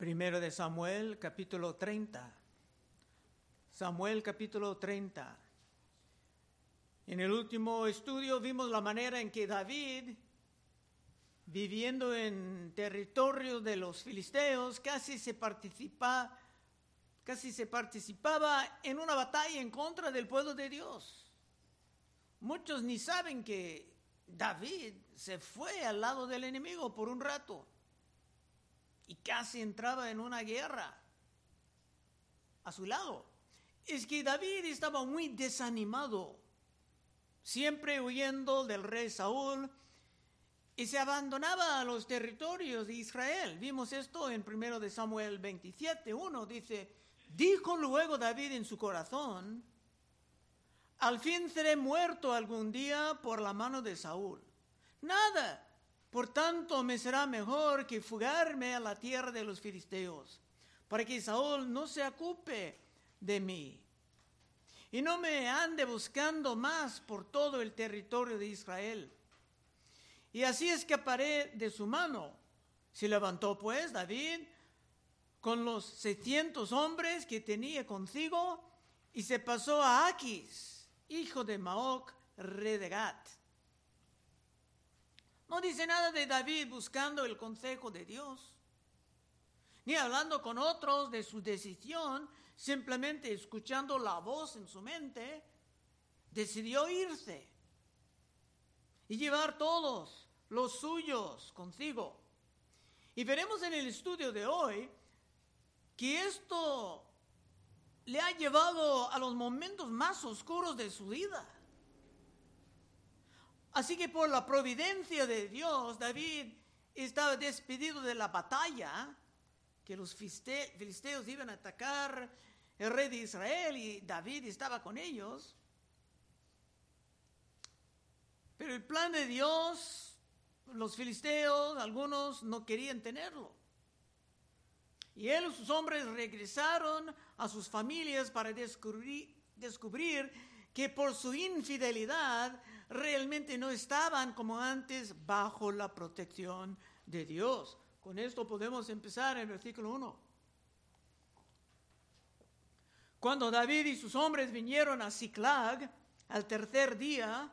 Primero de Samuel, capítulo 30. Samuel, capítulo 30. En el último estudio vimos la manera en que David, viviendo en territorio de los filisteos, casi se participa, casi se participaba en una batalla en contra del pueblo de Dios. Muchos ni saben que David se fue al lado del enemigo por un rato y casi entraba en una guerra a su lado. Es que David estaba muy desanimado, siempre huyendo del rey Saúl y se abandonaba a los territorios de Israel. Vimos esto en 1 de Samuel 27, 1 dice, dijo luego David en su corazón, al fin seré muerto algún día por la mano de Saúl. Nada, por tanto, me será mejor que fugarme a la tierra de los filisteos, para que Saúl no se ocupe de mí y no me ande buscando más por todo el territorio de Israel. Y así escaparé de su mano. Se levantó pues David con los seiscientos hombres que tenía consigo y se pasó a Aquis, hijo de Maoc, rey de no dice nada de David buscando el consejo de Dios, ni hablando con otros de su decisión, simplemente escuchando la voz en su mente, decidió irse y llevar todos los suyos consigo. Y veremos en el estudio de hoy que esto le ha llevado a los momentos más oscuros de su vida. Así que por la providencia de Dios, David estaba despedido de la batalla, que los filisteos iban a atacar el rey de Israel y David estaba con ellos. Pero el plan de Dios, los filisteos, algunos no querían tenerlo. Y él y sus hombres regresaron a sus familias para descubrir, descubrir que por su infidelidad realmente no estaban como antes bajo la protección de Dios. Con esto podemos empezar el versículo 1. Cuando David y sus hombres vinieron a Ciclag al tercer día,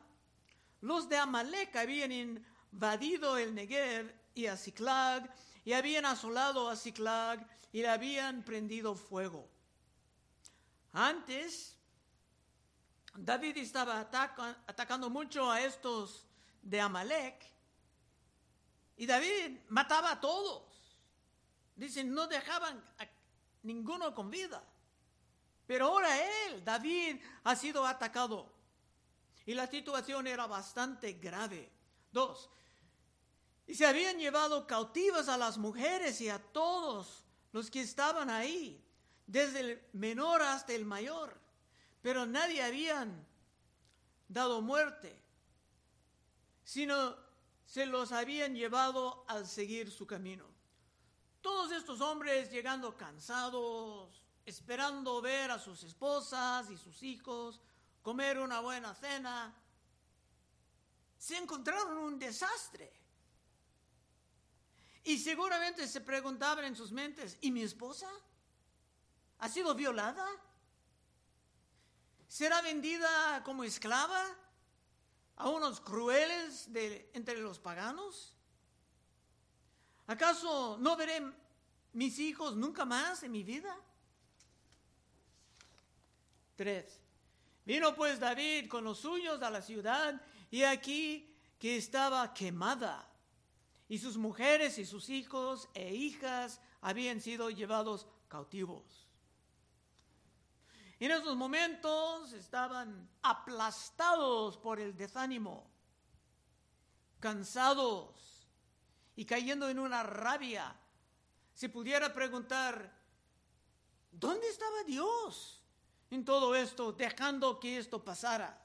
los de Amalek habían invadido el Negev y a Ciclag y habían asolado a Ciclag y le habían prendido fuego. Antes David estaba atacando mucho a estos de Amalek y David mataba a todos. Dicen, no dejaban a ninguno con vida. Pero ahora él, David, ha sido atacado. Y la situación era bastante grave. Dos, y se habían llevado cautivas a las mujeres y a todos los que estaban ahí, desde el menor hasta el mayor pero nadie habían dado muerte, sino se los habían llevado al seguir su camino. Todos estos hombres llegando cansados, esperando ver a sus esposas y sus hijos, comer una buena cena, se encontraron un desastre. Y seguramente se preguntaban en sus mentes, ¿y mi esposa? ¿Ha sido violada? Será vendida como esclava a unos crueles entre los paganos? ¿Acaso no veré mis hijos nunca más en mi vida? Tres. Vino pues David con los suyos a la ciudad y aquí que estaba quemada y sus mujeres y sus hijos e hijas habían sido llevados cautivos. En esos momentos estaban aplastados por el desánimo, cansados y cayendo en una rabia. Se pudiera preguntar, ¿dónde estaba Dios en todo esto, dejando que esto pasara?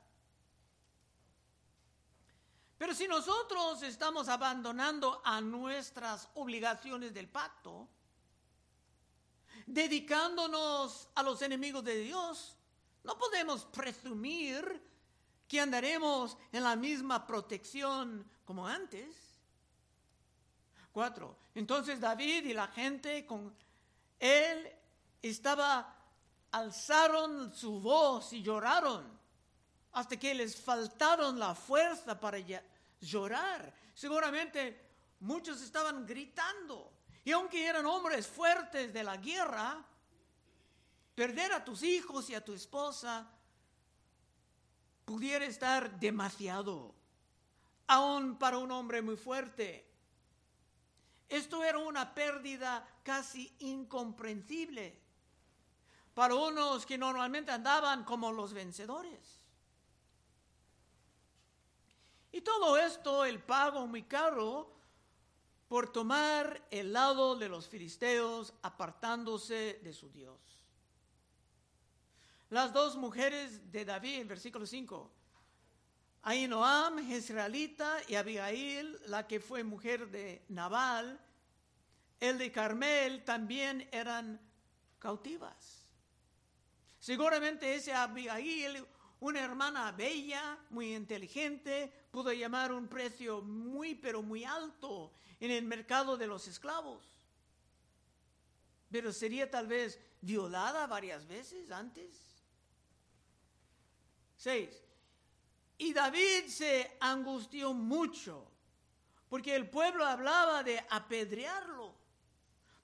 Pero si nosotros estamos abandonando a nuestras obligaciones del pacto, dedicándonos a los enemigos de Dios, no podemos presumir que andaremos en la misma protección como antes. Cuatro. Entonces David y la gente con él estaba, alzaron su voz y lloraron hasta que les faltaron la fuerza para llorar. Seguramente muchos estaban gritando. Y aunque eran hombres fuertes de la guerra, perder a tus hijos y a tu esposa pudiera estar demasiado, aún para un hombre muy fuerte. Esto era una pérdida casi incomprensible para unos que normalmente andaban como los vencedores. Y todo esto, el pago muy caro por tomar el lado de los filisteos apartándose de su Dios. Las dos mujeres de David, versículo 5, Ainoam, Jezreelita, y Abigail, la que fue mujer de Nabal, el de Carmel, también eran cautivas. Seguramente ese Abigail, una hermana bella, muy inteligente, pudo llamar un precio muy, pero muy alto en el mercado de los esclavos. Pero sería tal vez violada varias veces antes. Seis. Y David se angustió mucho porque el pueblo hablaba de apedrearlo.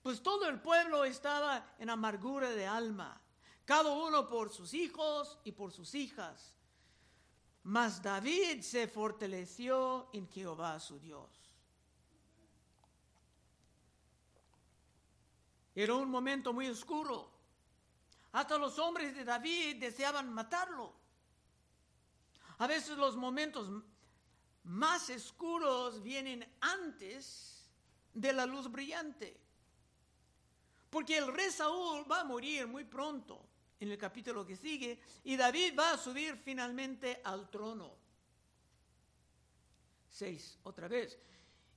Pues todo el pueblo estaba en amargura de alma, cada uno por sus hijos y por sus hijas. Mas David se fortaleció en Jehová su Dios. Era un momento muy oscuro. Hasta los hombres de David deseaban matarlo. A veces los momentos más oscuros vienen antes de la luz brillante. Porque el rey Saúl va a morir muy pronto en el capítulo que sigue y David va a subir finalmente al trono. Seis, otra vez.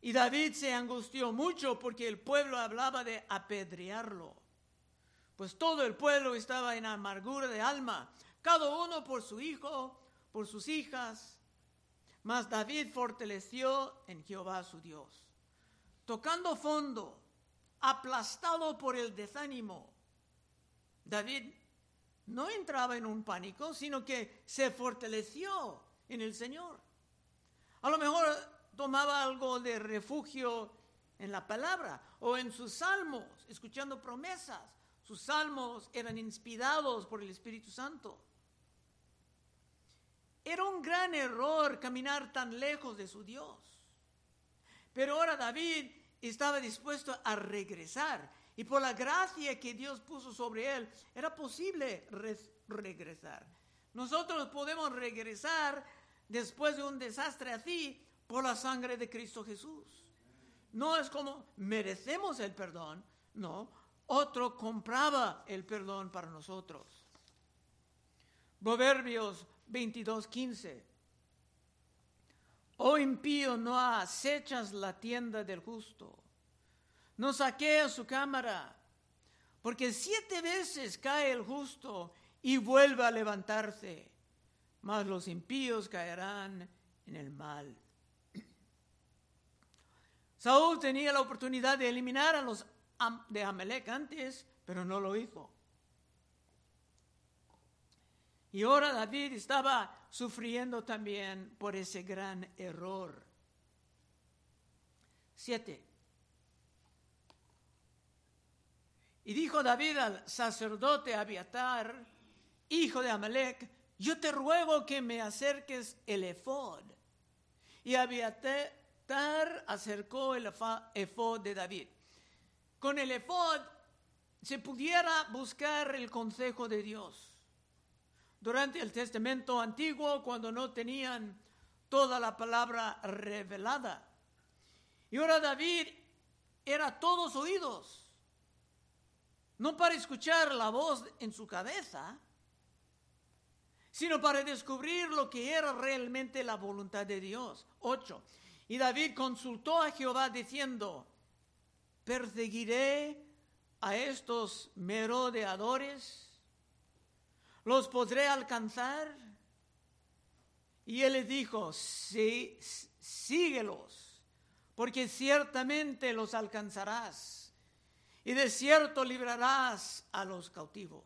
Y David se angustió mucho porque el pueblo hablaba de apedrearlo. Pues todo el pueblo estaba en amargura de alma, cada uno por su hijo, por sus hijas. Mas David fortaleció en Jehová su Dios. Tocando fondo, aplastado por el desánimo, David no entraba en un pánico, sino que se fortaleció en el Señor. A lo mejor tomaba algo de refugio en la palabra o en sus salmos, escuchando promesas. Sus salmos eran inspirados por el Espíritu Santo. Era un gran error caminar tan lejos de su Dios. Pero ahora David estaba dispuesto a regresar y por la gracia que Dios puso sobre él era posible regresar. Nosotros podemos regresar después de un desastre así por la sangre de Cristo Jesús. No es como merecemos el perdón, no, otro compraba el perdón para nosotros. Proverbios 22, 15. Oh impío, no acechas la tienda del justo, no saqueas su cámara, porque siete veces cae el justo y vuelve a levantarse, mas los impíos caerán en el mal. Saúl tenía la oportunidad de eliminar a los de Amalek antes, pero no lo hizo. Y ahora David estaba sufriendo también por ese gran error. Siete. Y dijo David al sacerdote Abiatar, hijo de Amalek, yo te ruego que me acerques el efod. Y Abiatar acercó el efod de David. Con el efod se pudiera buscar el consejo de Dios. Durante el Testamento antiguo, cuando no tenían toda la palabra revelada. Y ahora David era todos oídos, no para escuchar la voz en su cabeza, sino para descubrir lo que era realmente la voluntad de Dios. 8. Y David consultó a Jehová diciendo, ¿perseguiré a estos merodeadores? ¿Los podré alcanzar? Y él le dijo, sí, síguelos, porque ciertamente los alcanzarás. Y de cierto librarás a los cautivos.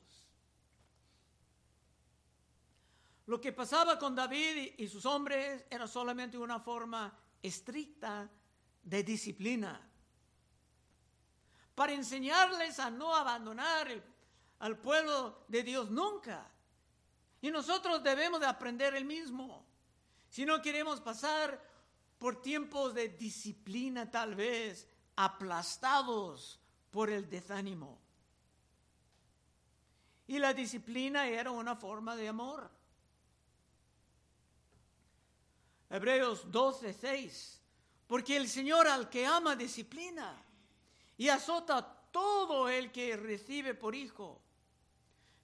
Lo que pasaba con David y sus hombres era solamente una forma estricta de disciplina para enseñarles a no abandonar al pueblo de Dios nunca. Y nosotros debemos de aprender el mismo. Si no queremos pasar por tiempos de disciplina tal vez, aplastados por el desánimo. Y la disciplina era una forma de amor. Hebreos 12, 6. Porque el Señor al que ama disciplina y azota todo el que recibe por hijo.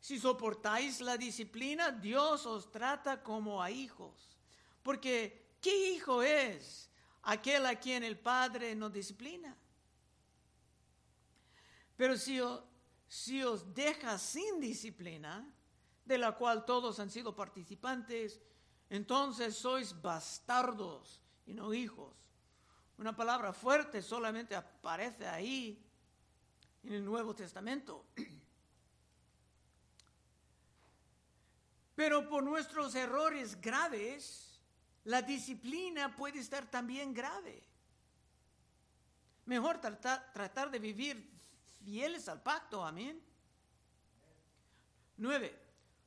Si soportáis la disciplina, Dios os trata como a hijos. Porque, ¿qué hijo es aquel a quien el Padre no disciplina? Pero si, os deja sin disciplina, de la cual todos han sido participantes, entonces sois bastardos y no hijos. Una palabra fuerte solamente aparece ahí en el Nuevo Testamento. Pero por nuestros errores graves, la disciplina puede estar también grave. Mejor tratar de vivir fieles al pacto, amén. Nueve.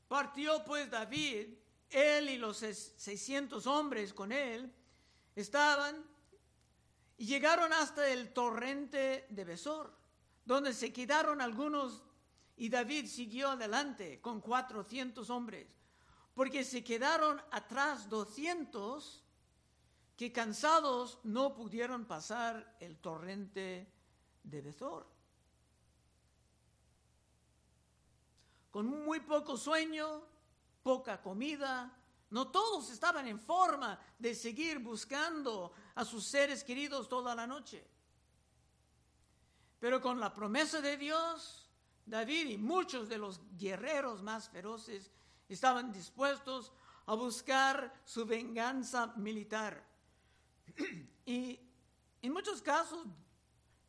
Partió pues David, él y los 600 hombres con él, estaban y llegaron hasta el torrente de Besor, donde se quedaron algunos y David siguió adelante con 400 hombres, porque se quedaron atrás 200 que cansados no pudieron pasar el torrente de Besor. Con muy poco sueño, poca comida, no todos estaban en forma de seguir buscando a sus seres queridos toda la noche. Pero con la promesa de Dios, David y muchos de los guerreros más feroces estaban dispuestos a buscar su venganza militar. y en muchos casos,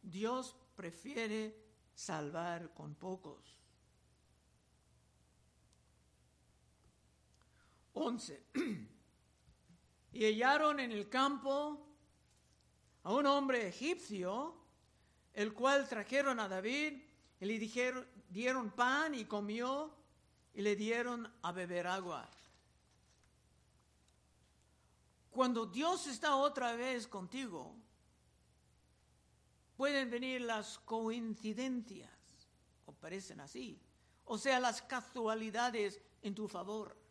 Dios prefiere salvar con pocos. 11. y hallaron en el campo a un hombre egipcio, el cual trajeron a David y le dijeron, dieron pan y comió y le dieron a beber agua. Cuando Dios está otra vez contigo, pueden venir las coincidencias, o parecen así, o sea, las casualidades en tu favor.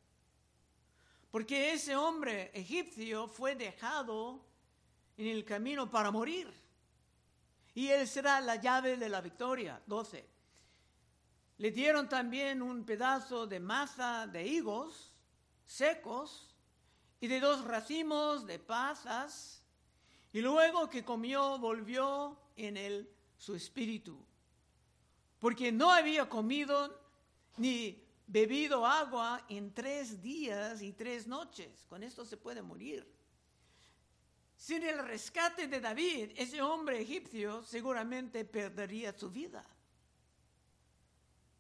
Porque ese hombre egipcio fue dejado en el camino para morir. Y él será la llave de la victoria. 12. Le dieron también un pedazo de masa de higos secos y de dos racimos de pasas. Y luego que comió, volvió en él su espíritu. Porque no había comido ni bebido agua en tres días y tres noches. Con esto se puede morir. Sin el rescate de David, ese hombre egipcio seguramente perdería su vida.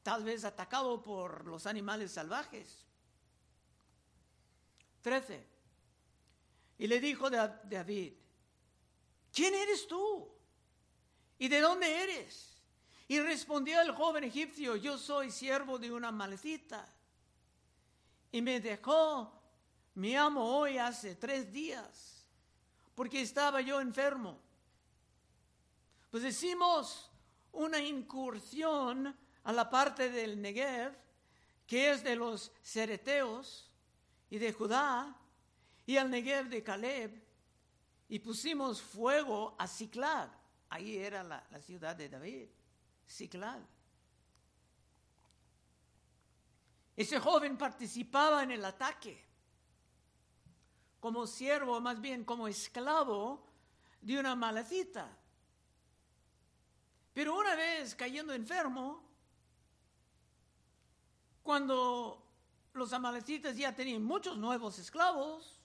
Tal vez atacado por los animales salvajes. 13. Y le dijo David, ¿quién eres tú? ¿Y de dónde eres? Y respondió el joven egipcio, yo soy siervo de una malecita. Y me dejó mi amo hoy hace tres días, porque estaba yo enfermo. Pues hicimos una incursión a la parte del Negev, que es de los Cereteos y de Judá, y al Negev de Caleb, y pusimos fuego a Ciclad. Ahí era la, la ciudad de David. Ciclad. Ese joven participaba en el ataque como siervo, más bien como esclavo de una malacita. Pero una vez cayendo enfermo, cuando los amalecitas ya tenían muchos nuevos esclavos,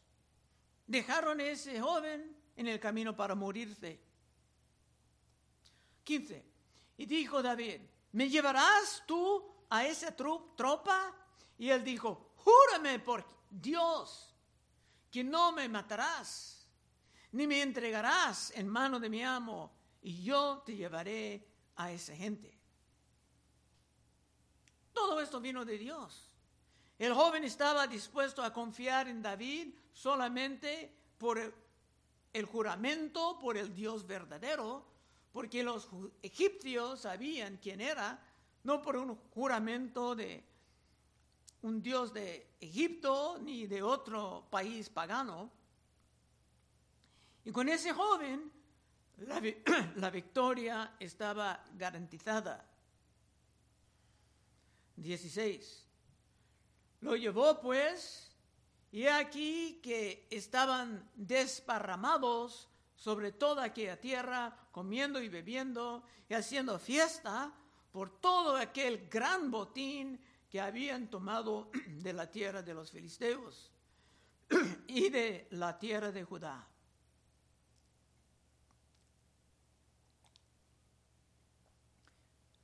dejaron a ese joven en el camino para morirse. 15. Y dijo David, ¿me llevarás tú a esa tropa? Y él dijo, júrame por Dios que no me matarás, ni me entregarás en mano de mi amo, y yo te llevaré a esa gente. Todo esto vino de Dios. El joven estaba dispuesto a confiar en David solamente por el, juramento, por el Dios verdadero, porque los egipcios sabían quién era, no por un juramento de un Dios de Egipto ni de otro país pagano. Y con ese joven la, victoria estaba garantizada. 16. Lo llevó pues, y aquí que estaban desparramados sobre toda aquella tierra, comiendo y bebiendo y haciendo fiesta por todo aquel gran botín que habían tomado de la tierra de los filisteos y de la tierra de Judá.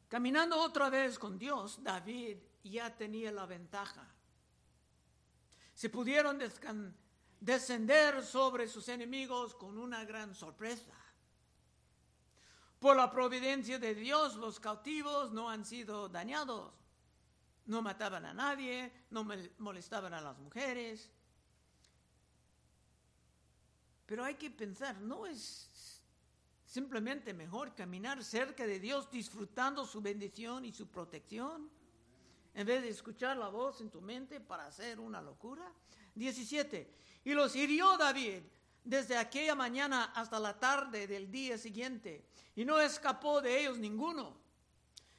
Caminando otra vez con Dios, David ya tenía la ventaja se pudieron descender sobre sus enemigos con una gran sorpresa. Por la providencia de Dios, los cautivos no han sido dañados. No mataban a nadie, no molestaban a las mujeres. Pero hay que pensar, ¿no es simplemente mejor caminar cerca de Dios disfrutando su bendición y su protección? en vez de escuchar la voz en tu mente para hacer una locura. 17. Y los hirió David desde aquella mañana hasta la tarde del día siguiente, y no escapó de ellos ninguno,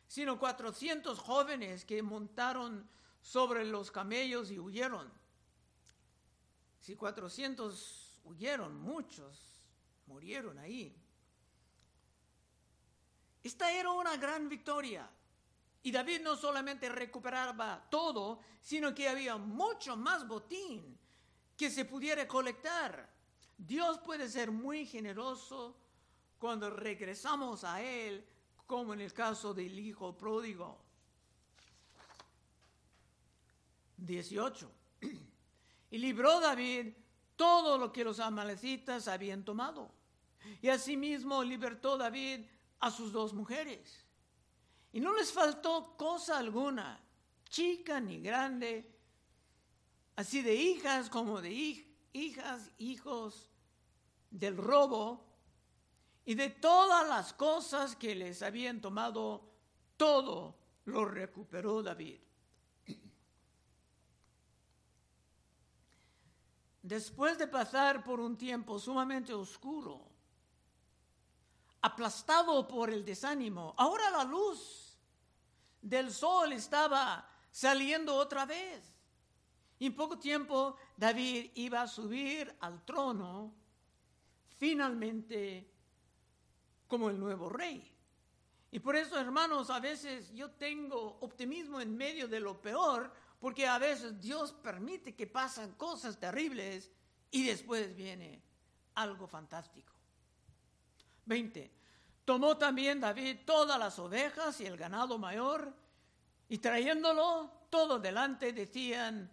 sino 400 jóvenes que montaron sobre los camellos y huyeron. Si 400 huyeron, muchos murieron ahí. Esta era una gran victoria. Y David no solamente recuperaba todo, sino que había mucho más botín que se pudiera colectar. Dios puede ser muy generoso cuando regresamos a Él, como en el caso del hijo pródigo. 18. Y libró David todo lo que los amalecitas habían tomado. Y asimismo libertó David a sus dos mujeres y no les faltó cosa alguna, chica ni grande, así de hijas como de hijas, hijos del robo, y de todas las cosas que les habían tomado, todo lo recuperó David. Después de pasar por un tiempo sumamente oscuro, aplastado por el desánimo, ahora la luz del sol estaba saliendo otra vez. Y en poco tiempo David iba a subir al trono finalmente como el nuevo rey. Y por eso, hermanos, a veces yo tengo optimismo en medio de lo peor, porque a veces Dios permite que pasen cosas terribles y después viene algo fantástico. 20. Tomó también David todas las ovejas y el ganado mayor, y trayéndolo todo delante decían,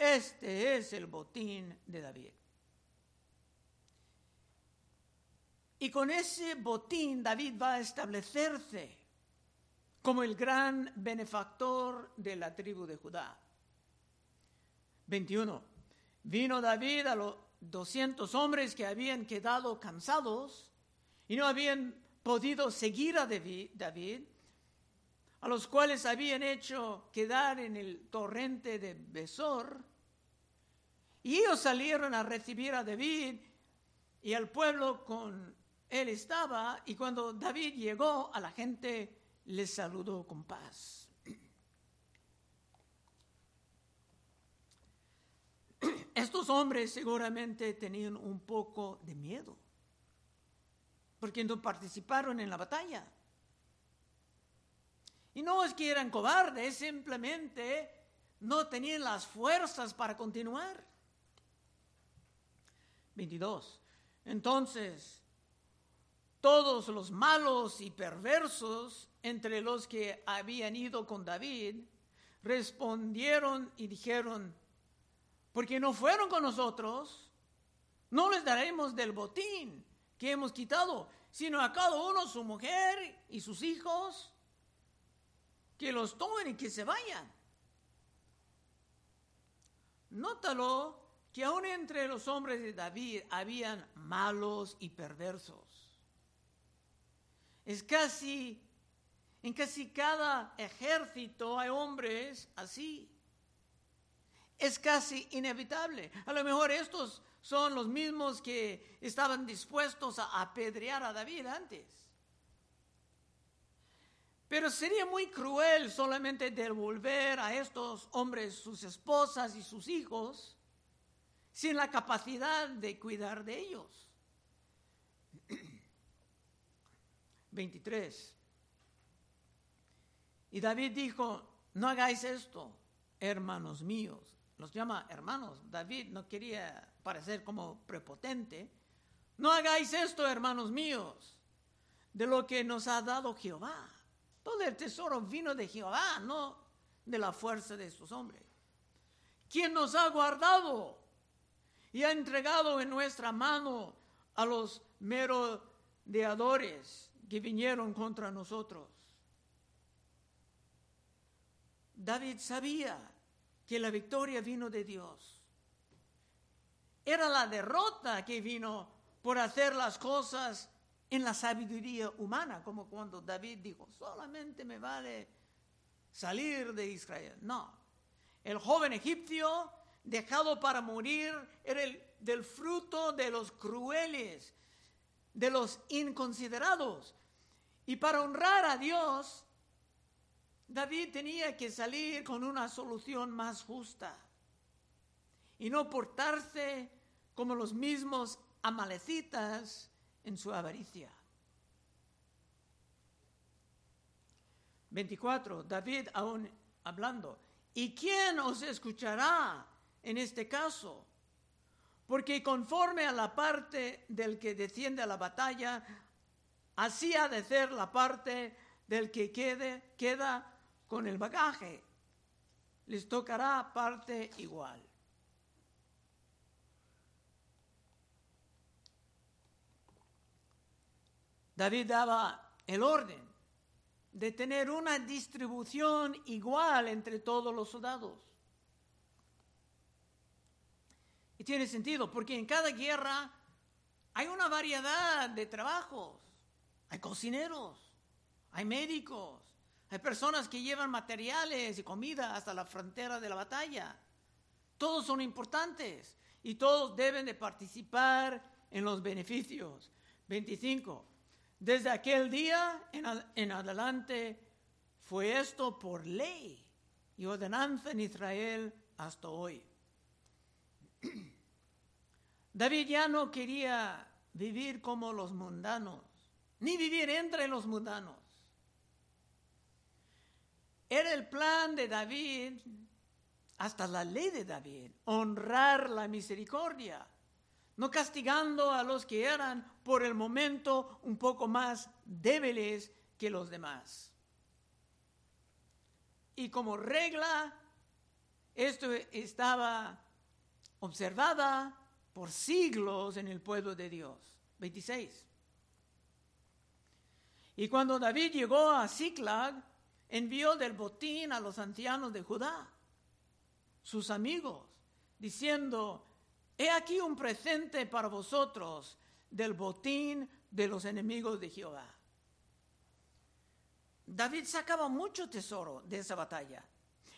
este es el botín de David. Y con ese botín David va a establecerse como el gran benefactor de la tribu de Judá. 21. Vino David a los 200 hombres que habían quedado cansados y no habían podido seguir a David, a los cuales habían hecho quedar en el torrente de Besor, y ellos salieron a recibir a David y al pueblo con él estaba, y cuando David llegó a la gente, les saludó con paz. Estos hombres seguramente tenían un poco de miedo porque no participaron en la batalla. Y no es que eran cobardes, simplemente no tenían las fuerzas para continuar. 22. Entonces, todos los malos y perversos entre los que habían ido con David respondieron y dijeron, porque no fueron con nosotros, no les daremos del botín que hemos quitado, sino a cada uno su mujer y sus hijos, que los tomen y que se vayan. Nótalo que aún entre los hombres de David habían malos y perversos. Es casi, en casi cada ejército hay hombres así. Es casi inevitable. A lo mejor estos son los mismos que estaban dispuestos a apedrear a David antes. Pero sería muy cruel solamente devolver a estos hombres sus esposas y sus hijos sin la capacidad de cuidar de ellos. 23. Y David dijo, no hagáis esto, hermanos míos. Los llama hermanos. David no quería parecer como prepotente. No hagáis esto, hermanos míos, de lo que nos ha dado Jehová. Todo el tesoro vino de Jehová, no de la fuerza de estos hombres. Quien nos ha guardado y ha entregado en nuestra mano a los merodeadores que vinieron contra nosotros. David sabía que la victoria vino de Dios. Era la derrota que vino por hacer las cosas en la sabiduría humana, como cuando David dijo, solamente me vale salir de Israel. No, el joven egipcio dejado para morir era el del fruto de los crueles, de los inconsiderados. Y para honrar a Dios, David tenía que salir con una solución más justa y no portarse como los mismos amalecitas en su avaricia. 24. David aún hablando. ¿Y quién os escuchará en este caso? Porque conforme a la parte del que desciende a la batalla, así ha de ser la parte del que quede, queda con el bagaje. Les tocará parte igual. David daba el orden de tener una distribución igual entre todos los soldados. Y tiene sentido, porque en cada guerra hay una variedad de trabajos. Hay cocineros, hay médicos, hay personas que llevan materiales y comida hasta la frontera de la batalla. Todos son importantes y todos deben de participar en los beneficios. 25. Desde aquel día en, adelante fue esto por ley y ordenanza en Israel hasta hoy. David ya no quería vivir como los mundanos, ni vivir entre los mundanos. Era el plan de David, hasta la ley de David, honrar la misericordia no castigando a los que eran por el momento un poco más débiles que los demás. Y como regla, esto estaba observada por siglos en el pueblo de Dios. 26. Y cuando David llegó a Ziklag, envió del botín a los ancianos de Judá, sus amigos, diciendo, He aquí un presente para vosotros del botín de los enemigos de Jehová. David sacaba mucho tesoro de esa batalla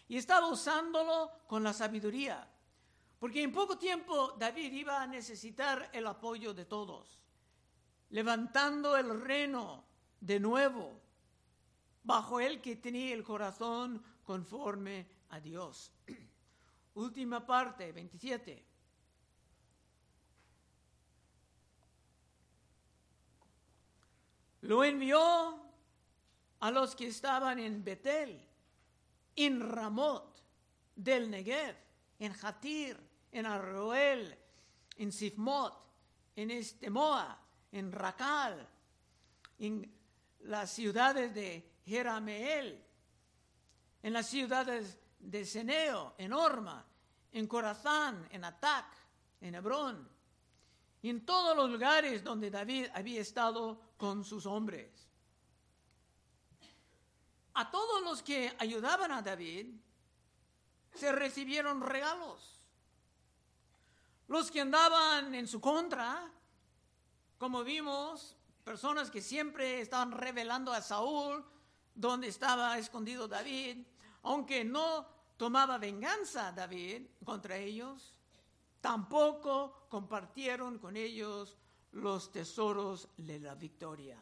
y estaba usándolo con la sabiduría, porque en poco tiempo David iba a necesitar el apoyo de todos, levantando el reino de nuevo bajo el que tenía el corazón conforme a Dios. Última parte, 27. Lo envió a los que estaban en Betel, en Ramot del Negev, en Hatir, en Arroel, en Sifmot, en Estemoa, en Racal, en las ciudades de Jerameel, en las ciudades de Seneo, en Orma, en Corazán, en Atac, en Hebrón, y en todos los lugares donde David había estado con sus hombres. A todos los que ayudaban a David se recibieron regalos. Los que andaban en su contra, como vimos, personas que siempre estaban revelando a Saúl dónde estaba escondido David, aunque no tomaba venganza David contra ellos, tampoco compartieron con ellos los tesoros de la victoria.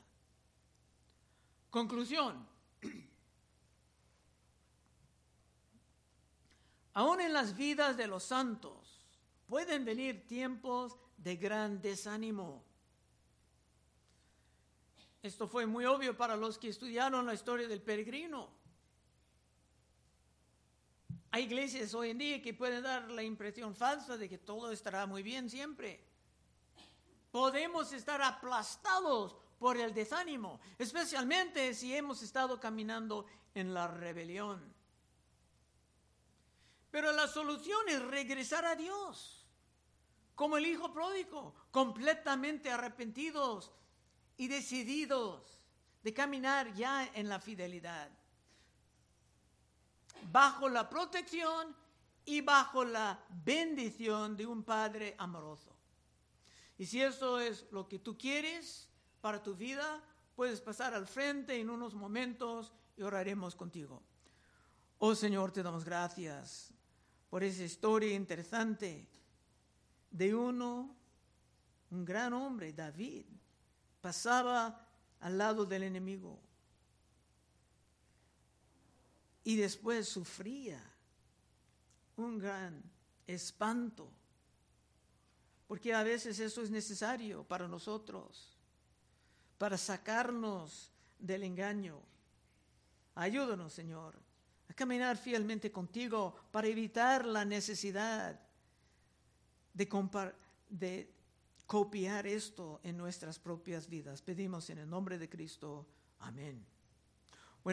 Conclusión. Aún en las vidas de los santos pueden venir tiempos de gran desánimo. Esto fue muy obvio para los que estudiaron la historia del peregrino. Hay iglesias hoy en día que pueden dar la impresión falsa de que todo estará muy bien siempre. Podemos estar aplastados por el desánimo, especialmente si hemos estado caminando en la rebelión. Pero la solución es regresar a Dios, como el Hijo pródigo, completamente arrepentidos y decididos de caminar ya en la fidelidad bajo la protección y bajo la bendición de un Padre amoroso. Y si eso es lo que tú quieres para tu vida, puedes pasar al frente en unos momentos y oraremos contigo. Oh Señor, te damos gracias por esa historia interesante de uno, un gran hombre, David, pasaba al lado del enemigo y después sufría un gran espanto, porque a veces eso es necesario para nosotros, para sacarnos del engaño. Ayúdanos, Señor, a caminar fielmente contigo para evitar la necesidad de, de copiar esto en nuestras propias vidas. Pedimos en el nombre de Cristo. Amén.